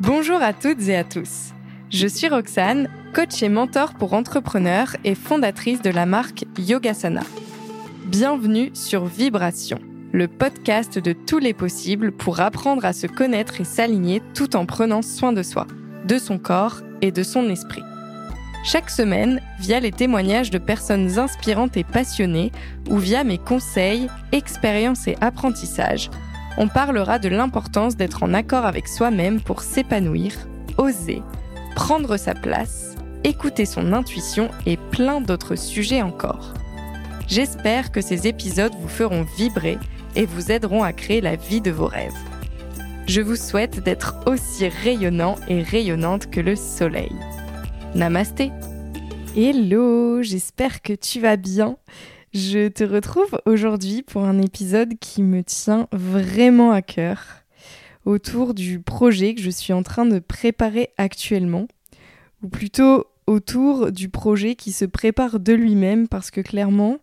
Bonjour à toutes et à tous. Je suis Roxane, coach et mentor pour entrepreneurs et fondatrice de la marque Yogasana. Bienvenue sur Vibration, le podcast de tous les possibles pour apprendre à se connaître et s'aligner tout en prenant soin de soi, de son corps et de son esprit. Chaque semaine, via les témoignages de personnes inspirantes et passionnées, ou via mes conseils, expériences et apprentissages, on parlera de l'importance d'être en accord avec soi-même pour s'épanouir, oser, prendre sa place, écouter son intuition et plein d'autres sujets encore. J'espère que ces épisodes vous feront vibrer et vous aideront à créer la vie de vos rêves. Je vous souhaite d'être aussi rayonnant et rayonnante que le soleil. Namasté Hello, j'espère que tu vas bien. Je te retrouve aujourd'hui pour un épisode qui me tient vraiment à cœur autour du projet que je suis en train de préparer actuellement, ou plutôt autour du projet qui se prépare de lui-même parce que clairement,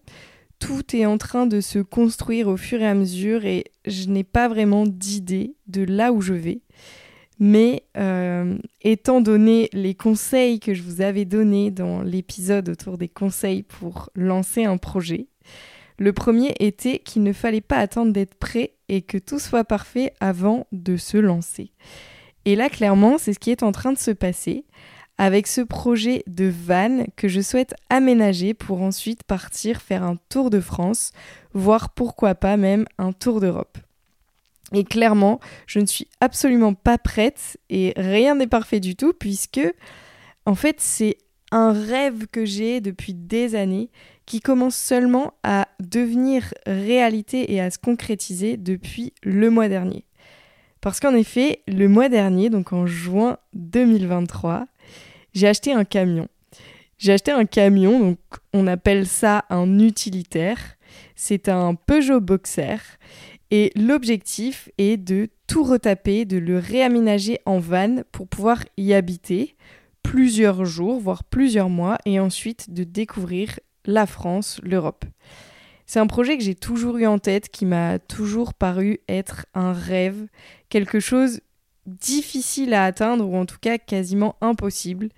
tout est en train de se construire au fur et à mesure et je n'ai pas vraiment d'idée de là où je vais. Mais euh, étant donné les conseils que je vous avais donnés dans l'épisode autour des conseils pour lancer un projet, le premier était qu'il ne fallait pas attendre d'être prêt et que tout soit parfait avant de se lancer. Et là, clairement, c'est ce qui est en train de se passer avec ce projet de van que je souhaite aménager pour ensuite partir faire un tour de France, voire pourquoi pas même un tour d'Europe. Et clairement, je ne suis absolument pas prête et rien n'est parfait du tout puisque, en fait, c'est un rêve que j'ai depuis des années qui commence seulement à devenir réalité et à se concrétiser depuis le mois dernier. Parce qu'en effet, le mois dernier, donc en juin 2023, j'ai acheté un camion. J'ai acheté un camion, donc on appelle ça un utilitaire. C'est un Peugeot Boxer et l'objectif est de tout retaper, de le réaménager en van pour pouvoir y habiter plusieurs jours, voire plusieurs mois, et ensuite de découvrir la France, l'Europe. C'est un projet que j'ai toujours eu en tête, qui m'a toujours paru être un rêve, quelque chose difficile à atteindre, ou en tout cas quasiment impossible.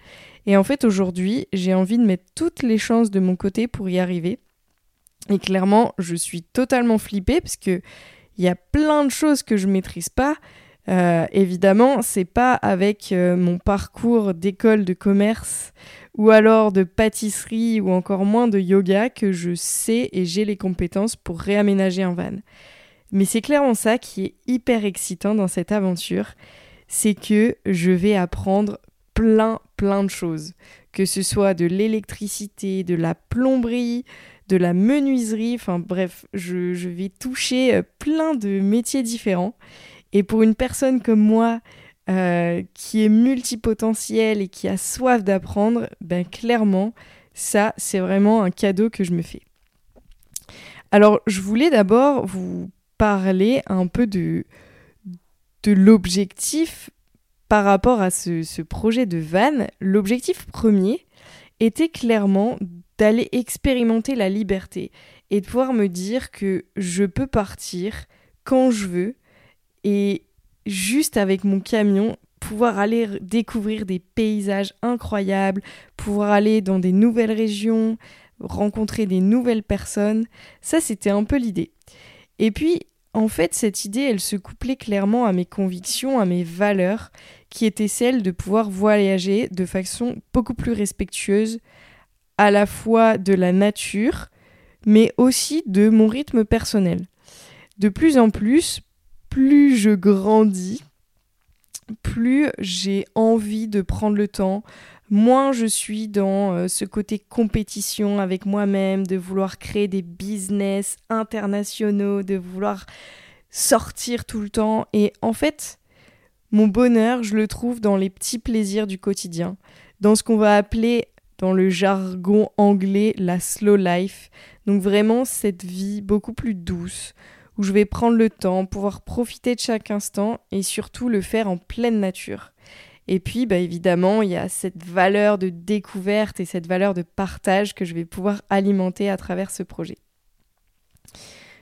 Et en fait, aujourd'hui, j'ai envie de mettre toutes les chances de mon côté pour y arriver. Et clairement, je suis totalement flippée parce que il y a plein de choses que je maîtrise pas. Euh, évidemment, c'est pas avec euh, mon parcours d'école de commerce ou alors de pâtisserie ou encore moins de yoga que je sais et j'ai les compétences pour réaménager un van. Mais c'est clairement ça qui est hyper excitant dans cette aventure, c'est que je vais apprendre plein plein de choses, que ce soit de l'électricité, de la plomberie, de la menuiserie, enfin bref, je, vais toucher euh, plein de métiers différents. Et pour une personne comme moi, euh, qui est multipotentielle et qui a soif d'apprendre, ben clairement, ça, c'est vraiment un cadeau que je me fais. Alors, je voulais d'abord vous parler un peu de, l'objectif par rapport à ce, ce projet de van. L'objectif premier était clairement d'aller expérimenter la liberté et de pouvoir me dire que je peux partir quand je veux et juste avec mon camion pouvoir aller découvrir des paysages incroyables, pouvoir aller dans des nouvelles régions, rencontrer des nouvelles personnes. Ça, c'était un peu l'idée. Et puis, en fait, cette idée, elle se couplait clairement à mes convictions, à mes valeurs, qui étaient celles de pouvoir voyager de façon beaucoup plus respectueuse à la fois de la nature, mais aussi de mon rythme personnel. De plus en plus, plus je grandis, plus j'ai envie de prendre le temps, moins je suis dans euh, ce côté compétition avec moi-même, de vouloir créer des business internationaux, de vouloir sortir tout le temps. Et en fait, mon bonheur, je le trouve dans les petits plaisirs du quotidien, dans ce qu'on va appeler dans le jargon anglais la slow life. Donc vraiment cette vie beaucoup plus douce, où je vais prendre le temps, pouvoir profiter de chaque instant et surtout le faire en pleine nature. Et puis, bah, évidemment, il y a cette valeur de découverte et cette valeur de partage que je vais pouvoir alimenter à travers ce projet.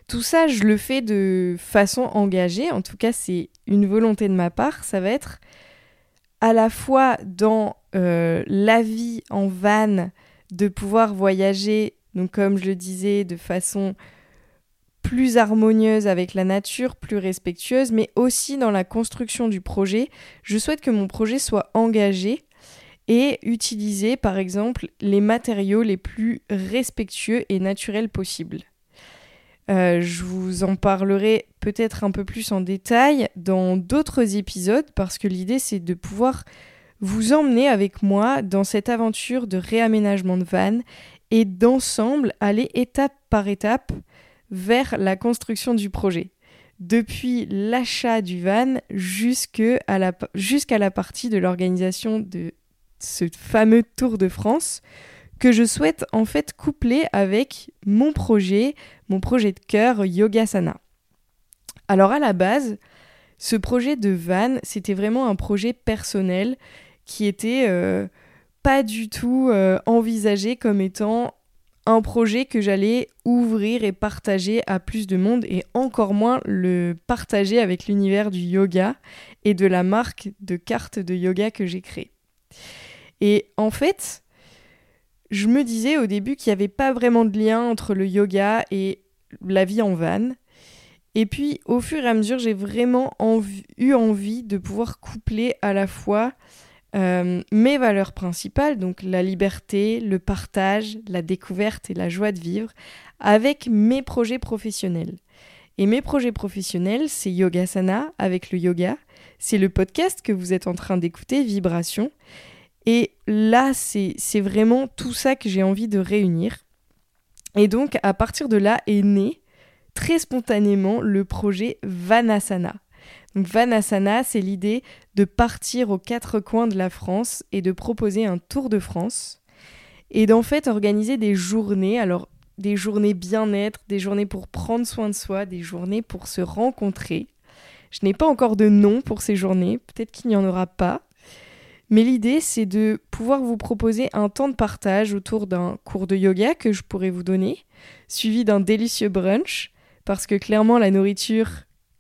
Tout ça, je le fais de façon engagée, en tout cas c'est une volonté de ma part, ça va être à la fois dans euh, la vie en van, de pouvoir voyager, donc comme je le disais, de façon plus harmonieuse avec la nature, plus respectueuse, mais aussi dans la construction du projet. Je souhaite que mon projet soit engagé et utiliser par exemple les matériaux les plus respectueux et naturels possibles. Euh, je vous en parlerai peut-être un peu plus en détail dans d'autres épisodes parce que l'idée c'est de pouvoir vous emmener avec moi dans cette aventure de réaménagement de vannes et d'ensemble aller étape par étape vers la construction du projet. Depuis l'achat du van jusqu'à la, jusqu'à la partie de l'organisation de ce fameux Tour de France que je souhaite en fait coupler avec mon projet, mon projet de cœur Yogasana. Alors à la base, ce projet de van, c'était vraiment un projet personnel qui était euh, pas du tout euh, envisagé comme étant un projet que j'allais ouvrir et partager à plus de monde et encore moins le partager avec l'univers du yoga et de la marque de cartes de yoga que j'ai créée. Et en fait, je me disais au début qu'il n'y avait pas vraiment de lien entre le yoga et la vie en van. Et puis, au fur et à mesure, j'ai vraiment eu envie de pouvoir coupler à la fois euh, mes valeurs principales, donc la liberté, le partage, la découverte et la joie de vivre, avec mes projets professionnels. Et mes projets professionnels, c'est Yogasana avec le yoga, c'est le podcast que vous êtes en train d'écouter, Vibration, et là, c'est vraiment tout ça que j'ai envie de réunir. Et donc, à partir de là est né très spontanément le projet Vanasana. Vanasana, c'est l'idée de partir aux quatre coins de la France et de proposer un tour de France et d'en fait organiser des journées. Alors, des journées bien-être, des journées pour prendre soin de soi, des journées pour se rencontrer. Je n'ai pas encore de nom pour ces journées, peut-être qu'il n'y en aura pas, mais l'idée, c'est de pouvoir vous proposer un temps de partage autour d'un cours de yoga que je pourrais vous donner, suivi d'un délicieux brunch, parce que clairement, la nourriture,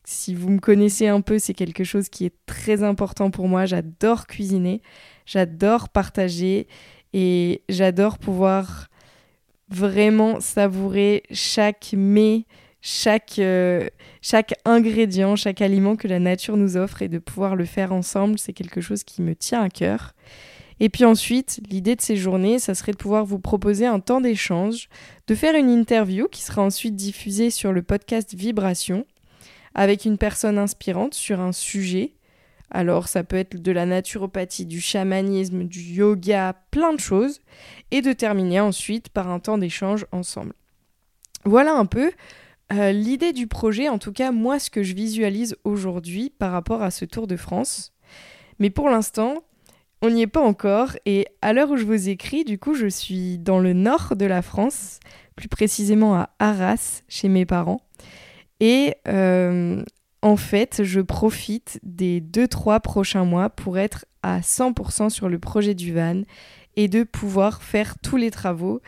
si vous me connaissez un peu, c'est quelque chose qui est très important pour moi. J'adore cuisiner, j'adore partager et j'adore pouvoir vraiment savourer chaque mets, chaque, euh, chaque ingrédient, chaque aliment que la nature nous offre et de pouvoir le faire ensemble, c'est quelque chose qui me tient à cœur. Et puis ensuite, l'idée de ces journées, ça serait de pouvoir vous proposer un temps d'échange, de faire une interview qui sera ensuite diffusée sur le podcast Vibration avec une personne inspirante sur un sujet. Alors ça peut être de la naturopathie, du chamanisme, du yoga, plein de choses. Et de terminer ensuite par un temps d'échange ensemble. Voilà un peu euh, l'idée du projet, en tout cas moi ce que je visualise aujourd'hui par rapport à ce Tour de France. Mais pour l'instant, on n'y est pas encore et à l'heure où je vous écris, du coup je suis dans le nord de la France, plus précisément à Arras, chez mes parents. Et euh, en fait, je profite des 2-3 prochains mois pour être à 100% sur le projet du van et de pouvoir faire tous les travaux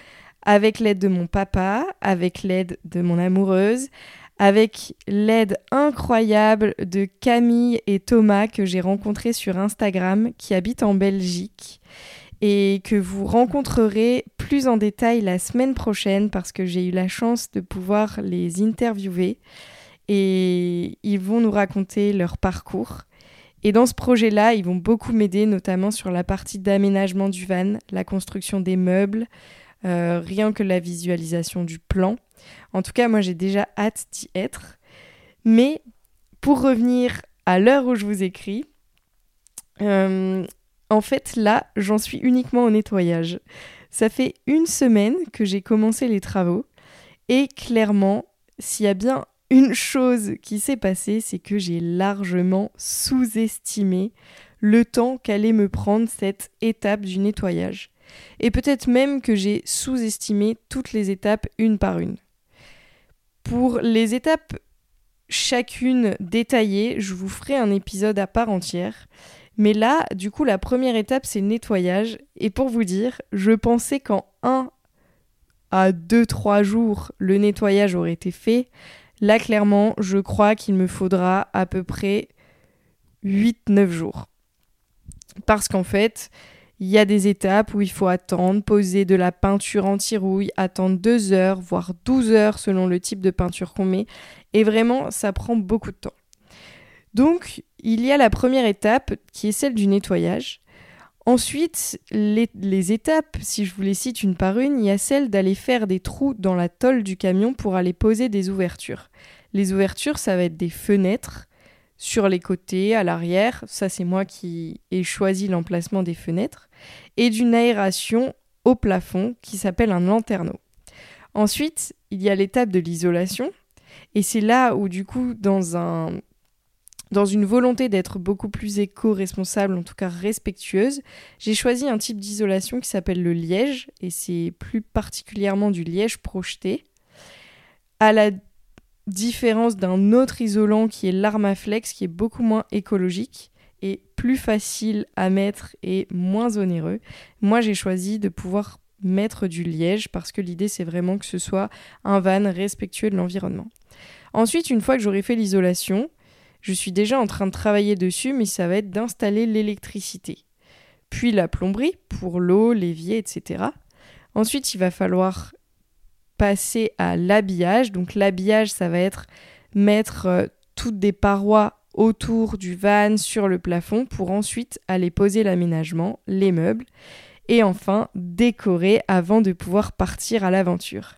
avec l'aide de mon papa, avec l'aide de mon amoureuse, avec l'aide incroyable de Camille et Thomas que j'ai rencontrés sur Instagram, qui habitent en Belgique et que vous rencontrerez plus en détail la semaine prochaine parce que j'ai eu la chance de pouvoir les interviewer et ils vont nous raconter leur parcours. Et dans ce projet-là, ils vont beaucoup m'aider, notamment sur la partie d'aménagement du van, la construction des meubles, euh, rien que la visualisation du plan. En tout cas, moi j'ai déjà hâte d'y être. Mais pour revenir à l'heure où je vous écris, euh, en fait là, j'en suis uniquement au nettoyage. Ça fait une semaine que j'ai commencé les travaux et clairement, s'il y a bien une chose qui s'est passée, c'est que j'ai largement sous-estimé le temps qu'allait me prendre cette étape du nettoyage et peut-être même que j'ai sous-estimé toutes les étapes une par une. Pour les étapes chacune détaillées, je vous ferai un épisode à part entière. Mais là, du coup, la première étape, c'est le nettoyage. Et pour vous dire, je pensais qu'en 1 à 2-3 jours, le nettoyage aurait été fait. Là, clairement, je crois qu'il me faudra à peu près 8-9 jours. Parce qu'en fait, il y a des étapes où il faut attendre, poser de la peinture anti-rouille, attendre 2 heures, voire 12 heures selon le type de peinture qu'on met. Et vraiment, ça prend beaucoup de temps. Donc, il y a la première étape qui est celle du nettoyage. Ensuite, les, étapes, si je vous les cite une par une, il y a celle d'aller faire des trous dans la tôle du camion pour aller poser des ouvertures. Les ouvertures, ça va être des fenêtres sur les côtés, à l'arrière. Ça, c'est moi qui ai choisi l'emplacement des fenêtres. Et d'une aération au plafond qui s'appelle un lanterneau. Ensuite, il y a l'étape de l'isolation. Et c'est là où, du coup, dans un dans une volonté d'être beaucoup plus éco-responsable, en tout cas respectueuse, j'ai choisi un type d'isolation qui s'appelle le liège, et c'est plus particulièrement du liège projeté. À la différence d'un autre isolant qui est l'Armaflex, qui est beaucoup moins écologique et plus facile à mettre et moins onéreux. Moi, j'ai choisi de pouvoir mettre du liège parce que l'idée, c'est vraiment que ce soit un van respectueux de l'environnement. Ensuite, une fois que j'aurai fait l'isolation, je suis déjà en train de travailler dessus, mais ça va être d'installer l'électricité. Puis la plomberie pour l'eau, l'évier, etc. Ensuite, il va falloir passer à l'habillage. Donc l'habillage, ça va être mettre euh, toutes des parois autour du van sur le plafond pour ensuite aller poser l'aménagement, les meubles et enfin décorer avant de pouvoir partir à l'aventure.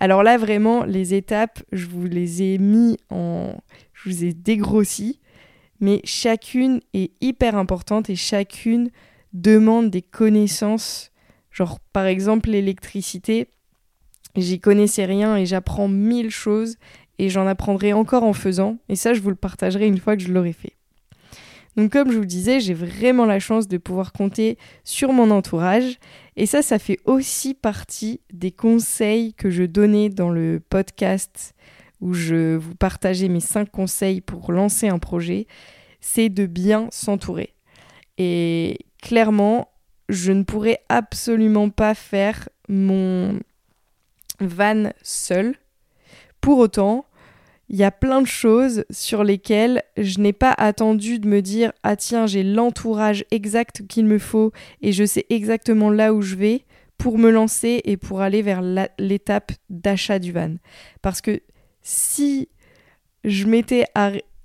Alors là vraiment les étapes, je vous les ai mis en je vous ai dégrossi, mais chacune est hyper importante et chacune demande des connaissances. Genre, par exemple, l'électricité, j'y connaissais rien et j'apprends mille choses et j'en apprendrai encore en faisant. Et ça, je vous le partagerai une fois que je l'aurai fait. Donc comme je vous disais, j'ai vraiment la chance de pouvoir compter sur mon entourage. Et ça, ça fait aussi partie des conseils que je donnais dans le podcast où je vous partageais mes 5 conseils pour lancer un projet, c'est de bien s'entourer. Et clairement, je ne pourrais absolument pas faire mon van seul. Pour autant, il y a plein de choses sur lesquelles je n'ai pas attendu de me dire ah tiens j'ai l'entourage exact qu'il me faut et je sais exactement là où je vais pour me lancer et pour aller vers l'étape d'achat du van. Parce que si je m'étais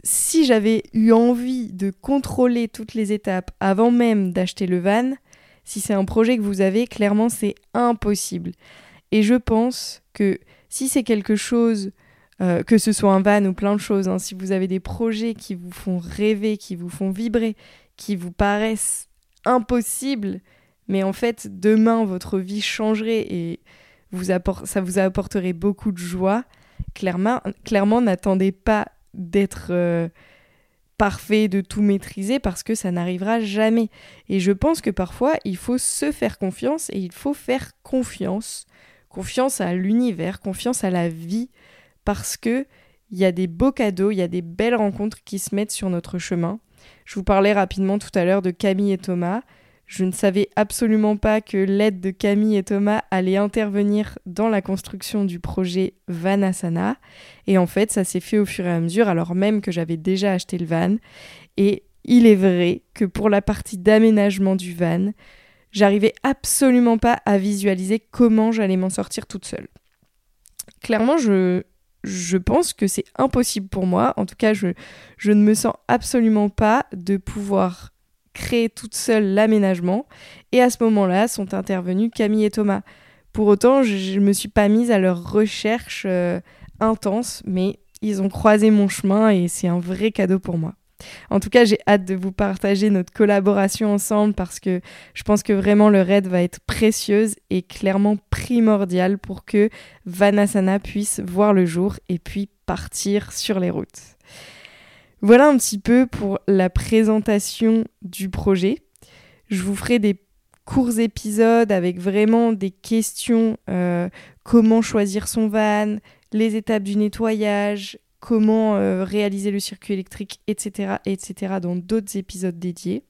si j'avais eu envie de contrôler toutes les étapes avant même d'acheter le van, si c'est un projet que vous avez, clairement c'est impossible. Et je pense que si c'est quelque chose, euh, que ce soit un van ou plein de choses, hein, si vous avez des projets qui vous font rêver, qui vous font vibrer, qui vous paraissent impossibles, mais en fait demain votre vie changerait et vous ça vous apporterait beaucoup de joie, clairement, n'attendez pas d'être euh, parfait, de tout maîtriser, parce que ça n'arrivera jamais. Et je pense que parfois, il faut se faire confiance et il faut faire confiance. Confiance à l'univers, confiance à la vie, parce que il y a des beaux cadeaux, il y a des belles rencontres qui se mettent sur notre chemin. Je vous parlais rapidement tout à l'heure de Camille et Thomas. Je ne savais absolument pas que l'aide de Camille et Thomas allait intervenir dans la construction du projet Vanasana. Et en fait, ça s'est fait au fur et à mesure, alors même que j'avais déjà acheté le van. Et il est vrai que pour la partie d'aménagement du van, j'arrivais absolument pas à visualiser comment j'allais m'en sortir toute seule. Clairement, je, je pense que c'est impossible pour moi. En tout cas, je, ne me sens absolument pas de pouvoir créer toute seule l'aménagement. Et à ce moment-là sont intervenus Camille et Thomas. Pour autant, je ne me suis pas mise à leur recherche euh, intense, mais ils ont croisé mon chemin et c'est un vrai cadeau pour moi. En tout cas, j'ai hâte de vous partager notre collaboration ensemble parce que je pense que vraiment le raid va être précieuse et clairement primordial pour que Vanasana puisse voir le jour et puis partir sur les routes. Voilà un petit peu pour la présentation du projet. Je vous ferai des courts épisodes avec vraiment des questions, euh, comment choisir son van, les étapes du nettoyage, comment euh, réaliser le circuit électrique, etc., etc., dans d'autres épisodes dédiés.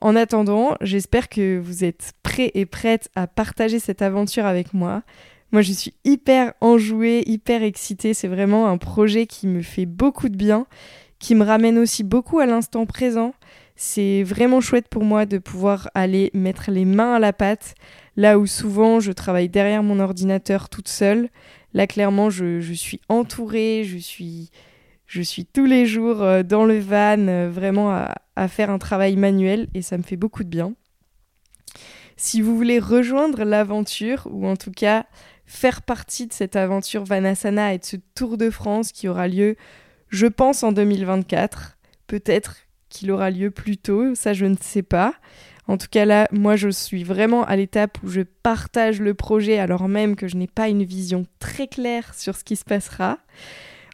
En attendant, j'espère que vous êtes prêts et prêtes à partager cette aventure avec moi. Moi, je suis hyper enjouée, hyper excitée. C'est vraiment un projet qui me fait beaucoup de bien qui me ramène aussi beaucoup à l'instant présent. C'est vraiment chouette pour moi de pouvoir aller mettre les mains à la pâte, là où souvent je travaille derrière mon ordinateur toute seule. Là, clairement, je, suis entourée, je suis, je suis tous les jours euh, dans le van, euh, vraiment à, à faire un travail manuel, et ça me fait beaucoup de bien. Si vous voulez rejoindre l'aventure, ou en tout cas faire partie de cette aventure Vanasana et de ce Tour de France qui aura lieu, je pense, en 2024, peut-être qu'il aura lieu plus tôt, ça je ne sais pas. En tout cas là, moi je suis vraiment à l'étape où je partage le projet alors même que je n'ai pas une vision très claire sur ce qui se passera.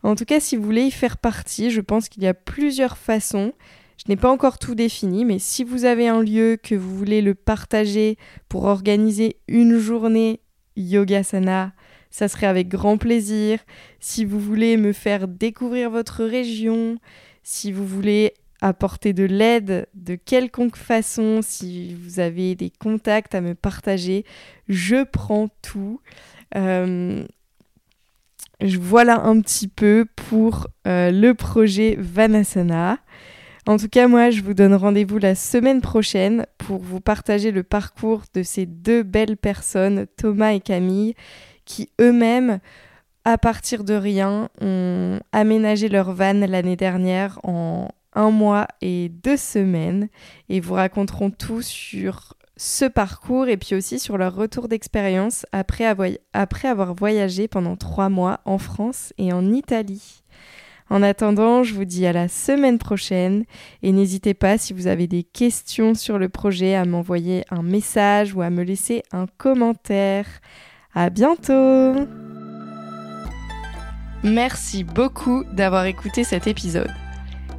En tout cas, si vous voulez y faire partie, je pense qu'il y a plusieurs façons. Je n'ai pas encore tout défini, mais si vous avez un lieu que vous voulez le partager pour organiser une journée yoga sana, ça serait avec grand plaisir. Si vous voulez me faire découvrir votre région, si vous voulez apporter de l'aide de quelconque façon, si vous avez des contacts à me partager, je prends tout. Euh, voilà un petit peu pour euh, le projet Vanasana. En tout cas, moi, je vous donne rendez-vous la semaine prochaine pour vous partager le parcours de ces deux belles personnes, Thomas et Camille, qui eux-mêmes, à partir de rien, ont aménagé leur van l'année dernière en un mois et deux semaines et vous raconteront tout sur ce parcours et puis aussi sur leur retour d'expérience après, avoir voyagé pendant trois mois en France et en Italie. En attendant, je vous dis à la semaine prochaine et n'hésitez pas si vous avez des questions sur le projet à m'envoyer un message ou à me laisser un commentaire. À bientôt! Merci beaucoup d'avoir écouté cet épisode.